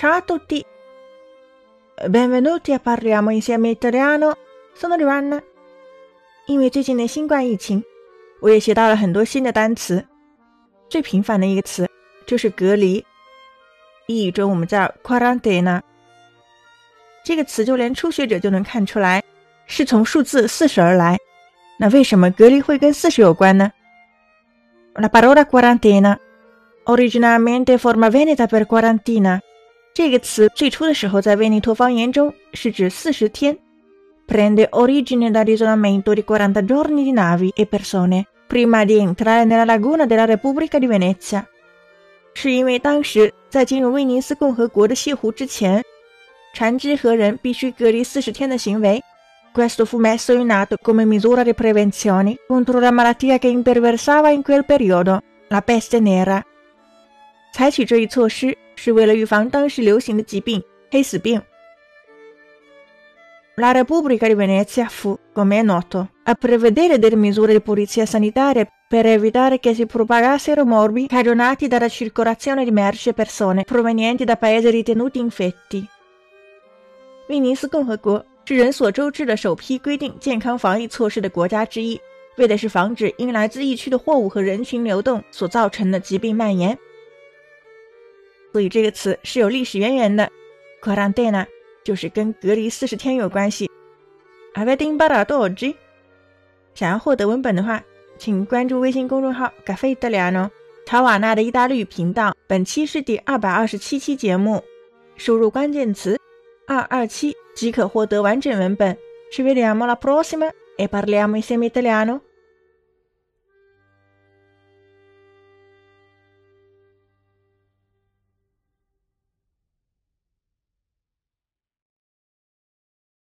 Ciao a tutti! Benvenuti a parliamo insieme italiano. Sono Luana。因为最近的新冠疫情，我也学到了很多新的单词。最频繁的一个词就是隔离，英语中我们叫 quarantena。这个词就连初学者就能看出来，是从数字四十而来。那为什么隔离会跟四十有关呢？La parola quarantena originalmente forma veneta per quarantina。 这个词最初的时候在威尼托方言中是指四十天，prende origine dall'isolamento di quaranta giorni di navi e persone prima di entrare nella laguna della Repubblica di Venezia。是因为当时在进入威尼斯共和国的泻湖之前。船只和人必须隔离四十天的行为。Questo fu messo in atto come misura di prevenzione contro la malattia che imperversava in quel periodo, la peste nera。采取这一措施 是为了预防当时流行的疾病——黑死病。La Repubblica di Venezia fu, come è noto, a prevedere delle misure di polizia sanitaria per evitare che si propagassero morbi cagionati dalla circolazione di merci e persone provenienti da paesi ritenuti infetti。威尼斯共和国是人所周知的首批规定健康防疫措施的国家之一，为的是防止因来自疫区的货物和人群流动所造成的疾病蔓延。所以这个词是有历史渊源的，quarantena 就是跟隔离四十天有关系。Avete imparato oggi？想要获得文本的话，请关注微信公众号 “Caffè Italiano” 乔瓦纳的意大利语频道。本期是第二百二十七期节目，输入关键词。二二七即可获得完整文本。Ci vediamo alla prossima e parliamo insieme italiano.